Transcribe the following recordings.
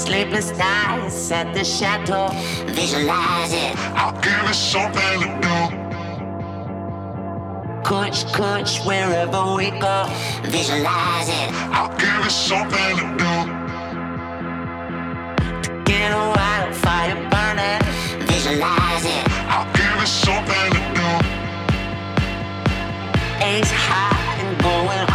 sleepless nights at the chateau. Visualize it. I'll give you something to do. Coach, coach, wherever we go. Visualize it. I'll give you something to do. To get a wildfire burning. Visualize it. I'll give you something to do. Ace high and going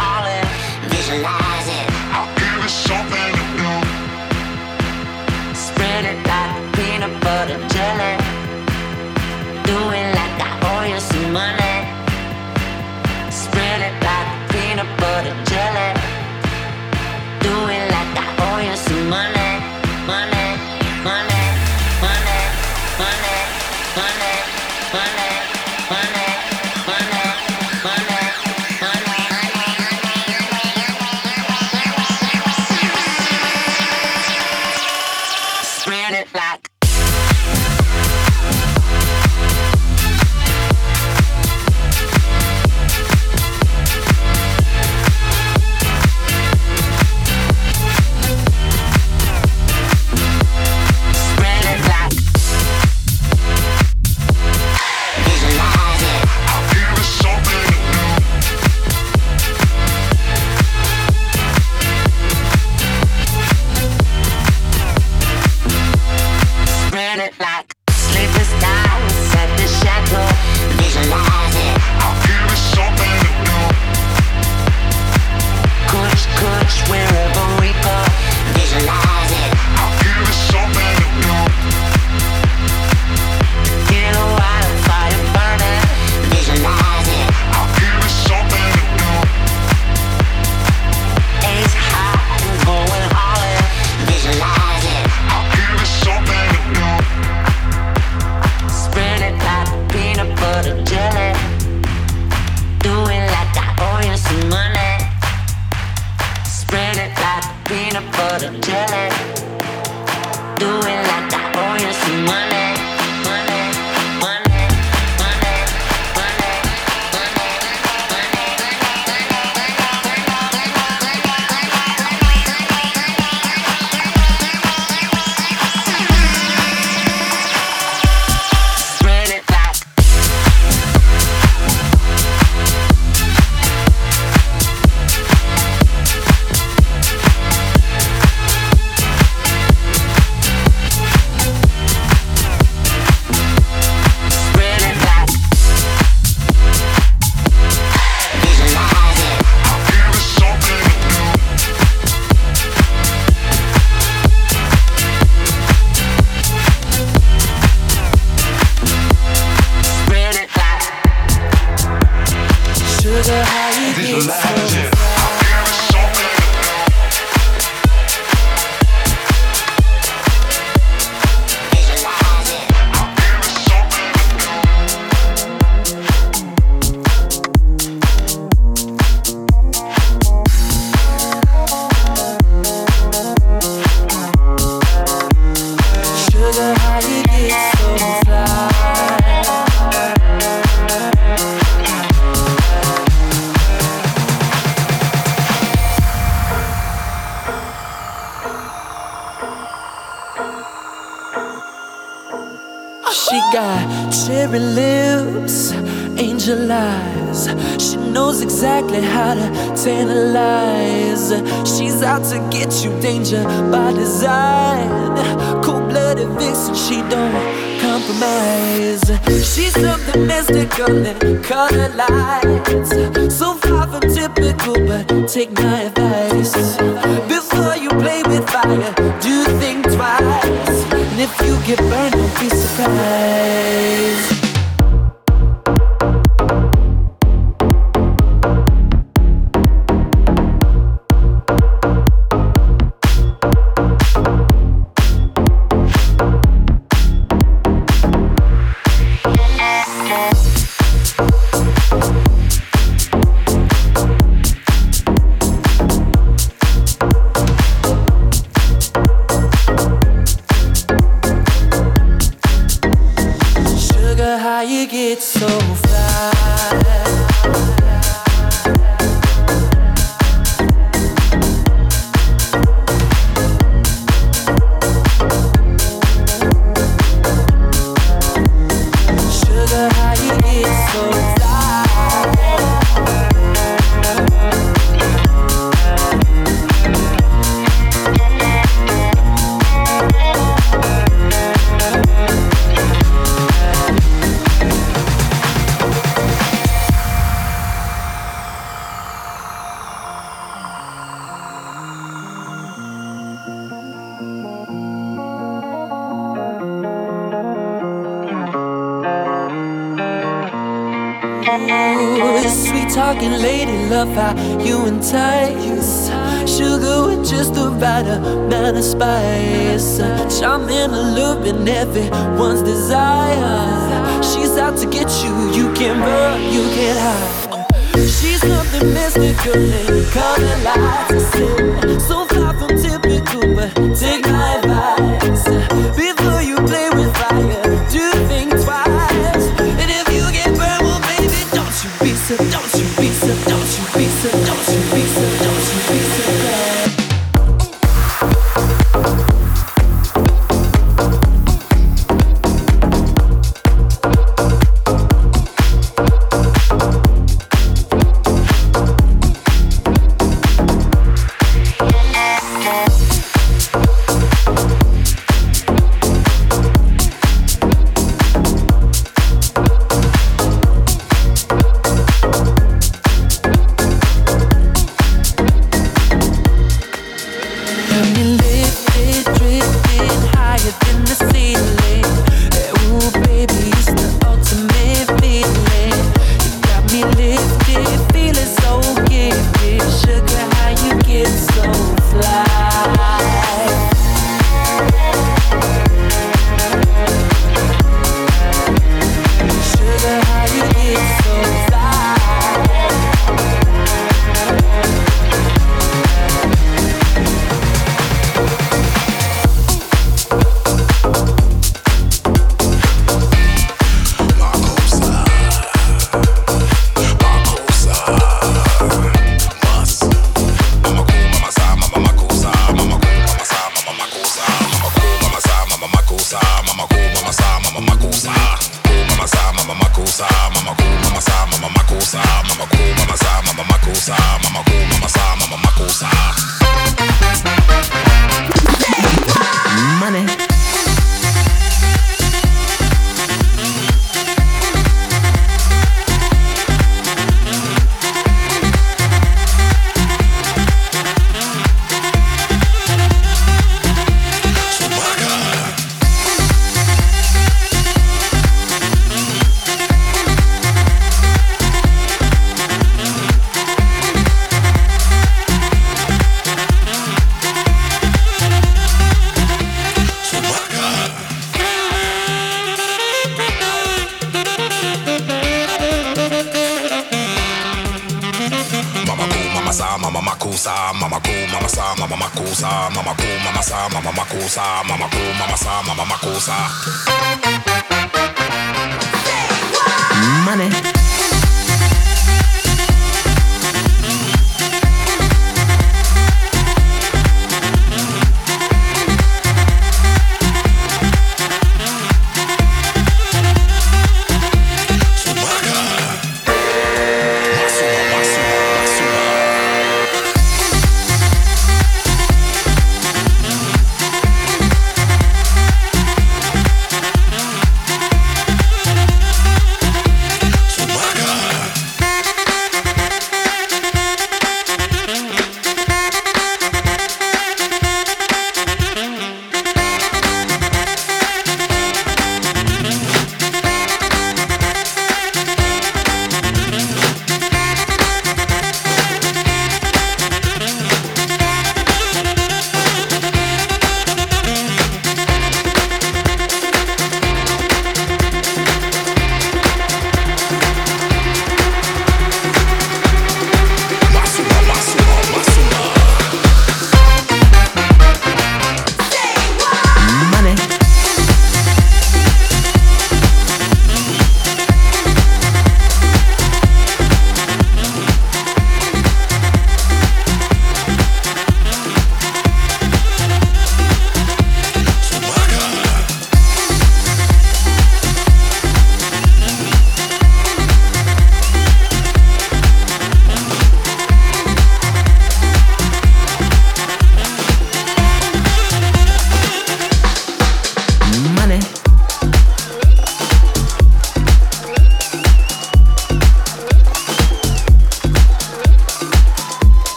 cherry lips, angel eyes. She knows exactly how to tantalize. She's out to get you, danger by design. Cold blooded vixen, she don't compromise. She's something mystical and color lights. So far from typical, but take my advice. Before you play with fire, do think twice. And if you get burned, don't be surprised. luring everyone's desire. She's out to get you, you can't run, you can't hide. She's nothing mystical in color lights sin. So far from typical, but take my advice.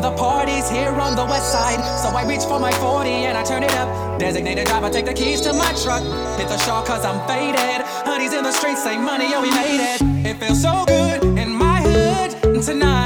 The party's here on the west side, so I reach for my 40 and I turn it up. Designated driver, take the keys to my truck. Hit the shawl cause I'm faded. Honey's in the streets, say money, oh we made it. It feels so good in my hood tonight.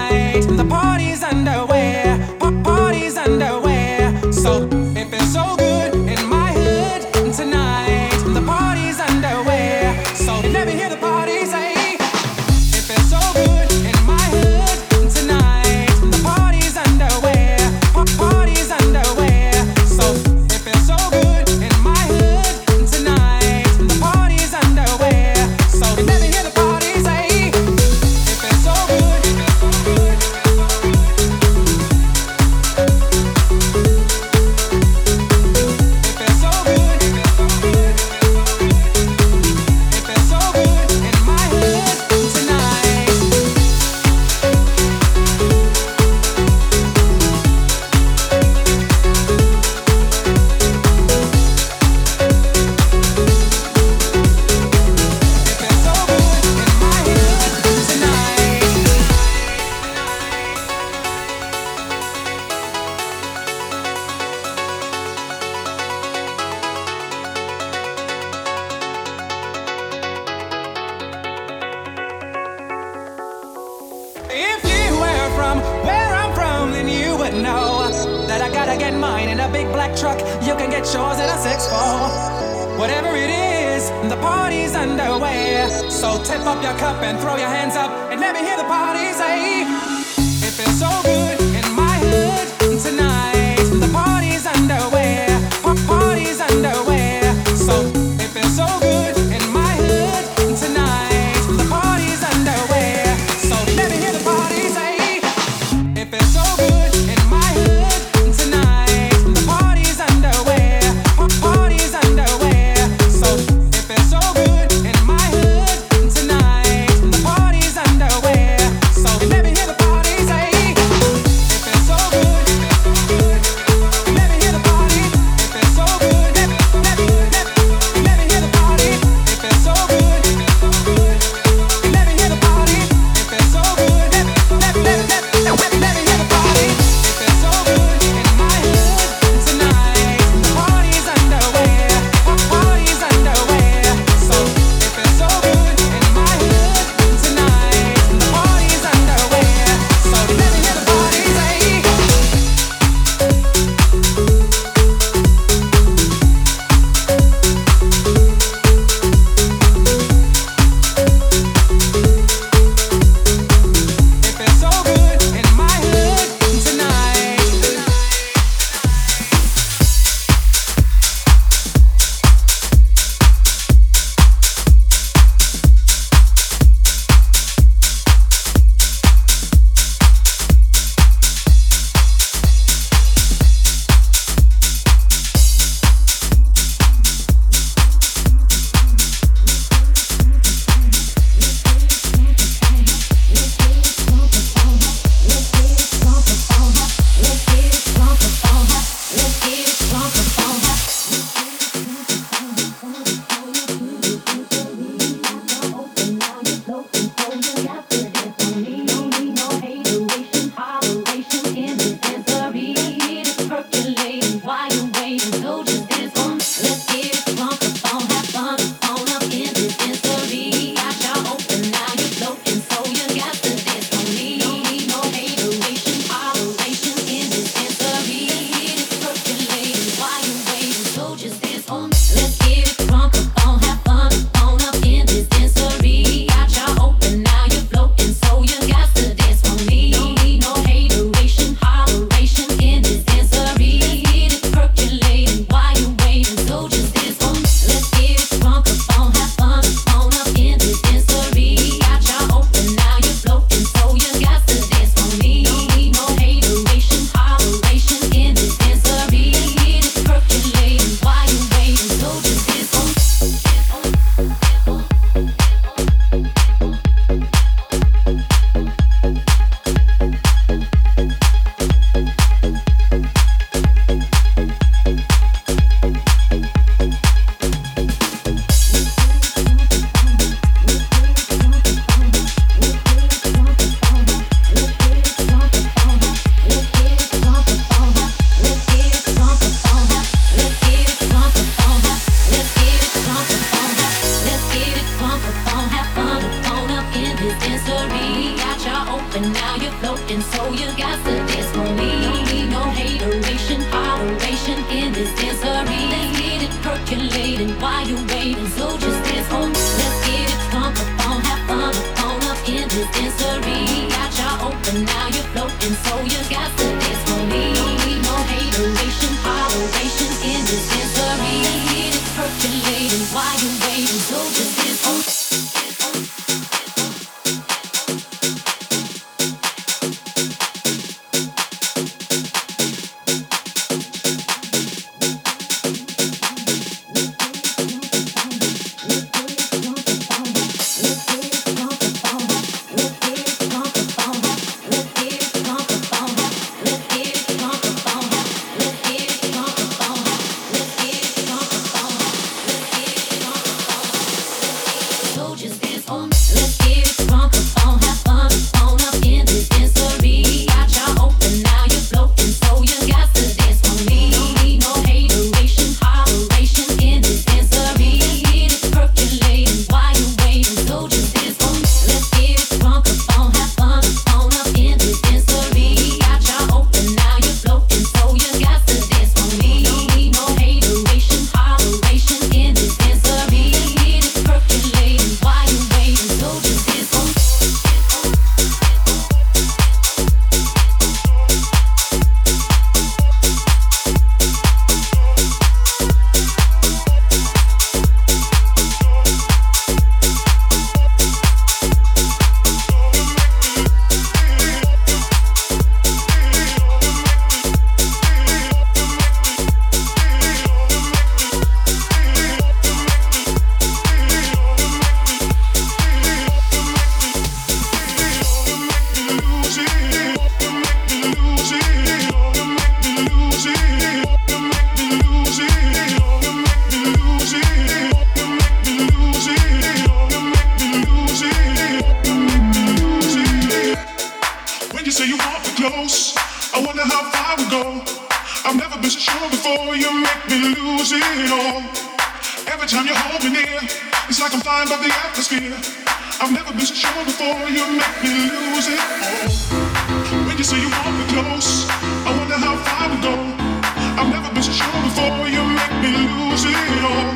I've never been so sure before. You make me lose it all.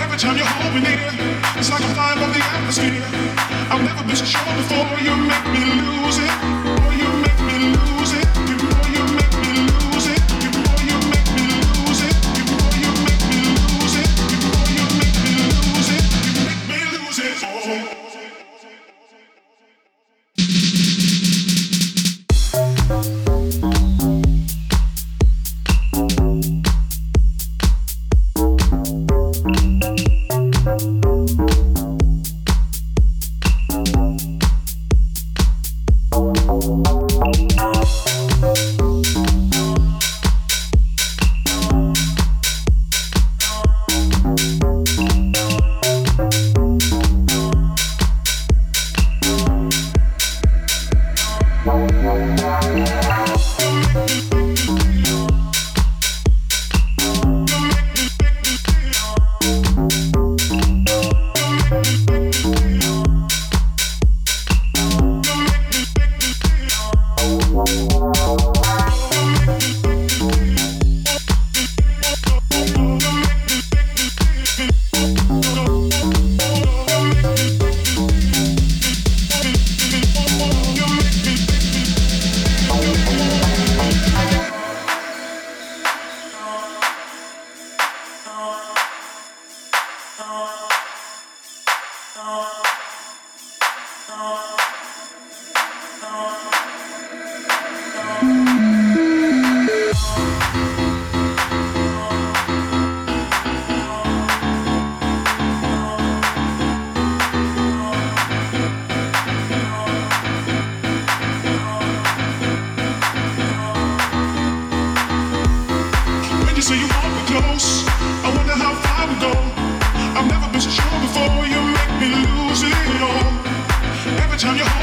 Every time you hold me near, it's like I'm flying above the atmosphere. I've never been so sure before. You make me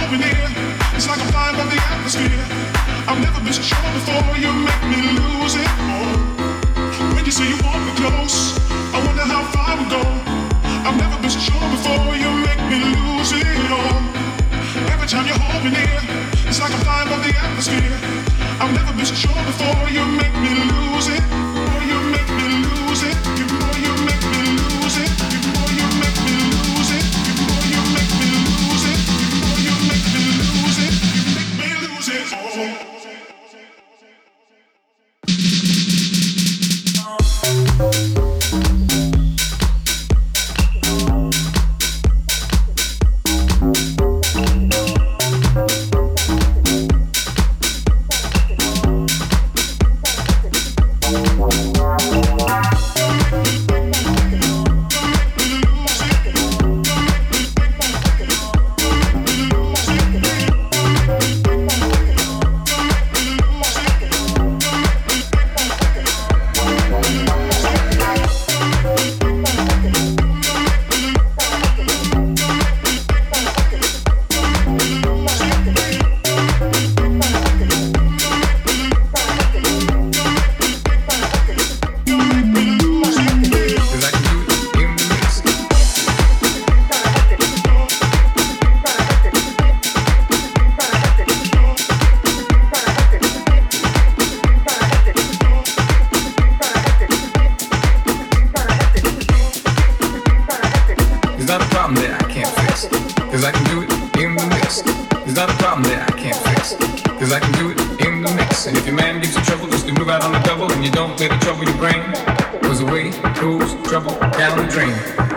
It's like I'm flying by the atmosphere. I've never been sure before. You make me lose it all. When you say you want me close, I wonder how far we go. I've never been sure before. You make me lose it all. Every time you hold me near, it's like I'm flying by the atmosphere. I've never been sure before. You make me lose it. There's not a problem there I can't fix. Cause I can do it in the mix. And if your man gives you trouble, just to move out on the double and you don't let it trouble your brain. Cause away goes trouble down the drain.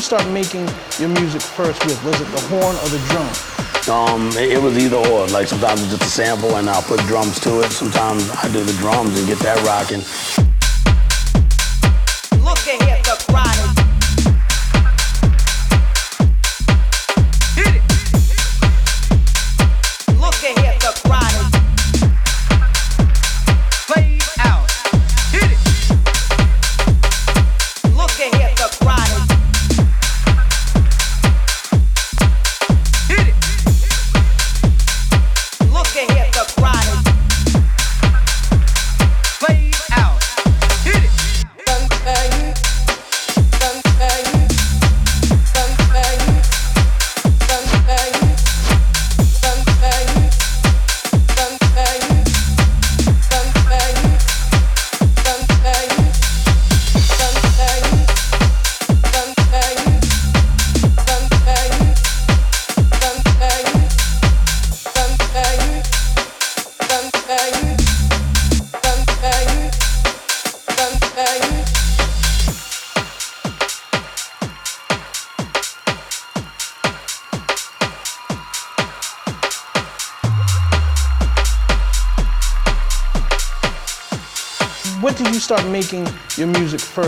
Start making your music first with? Was it the horn or the drum? Um, it, it was either or. Like sometimes it's just a sample and I'll put drums to it. Sometimes I do the drums and get that rocking.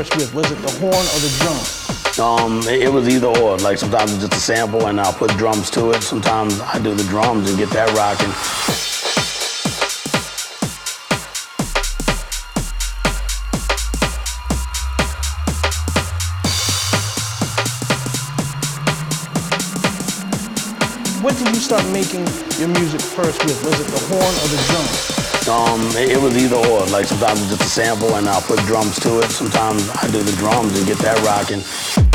First with? Was it the horn or the drum? Um, it, it was either or. Like sometimes it's just a sample and I'll put drums to it. Sometimes I do the drums and get that rocking. What did you start making your music first with? Was it the horn or the drum? Um, it, it was either or. Like sometimes it's just a sample and I'll put drums to it. Sometimes I do the drums and get that rocking.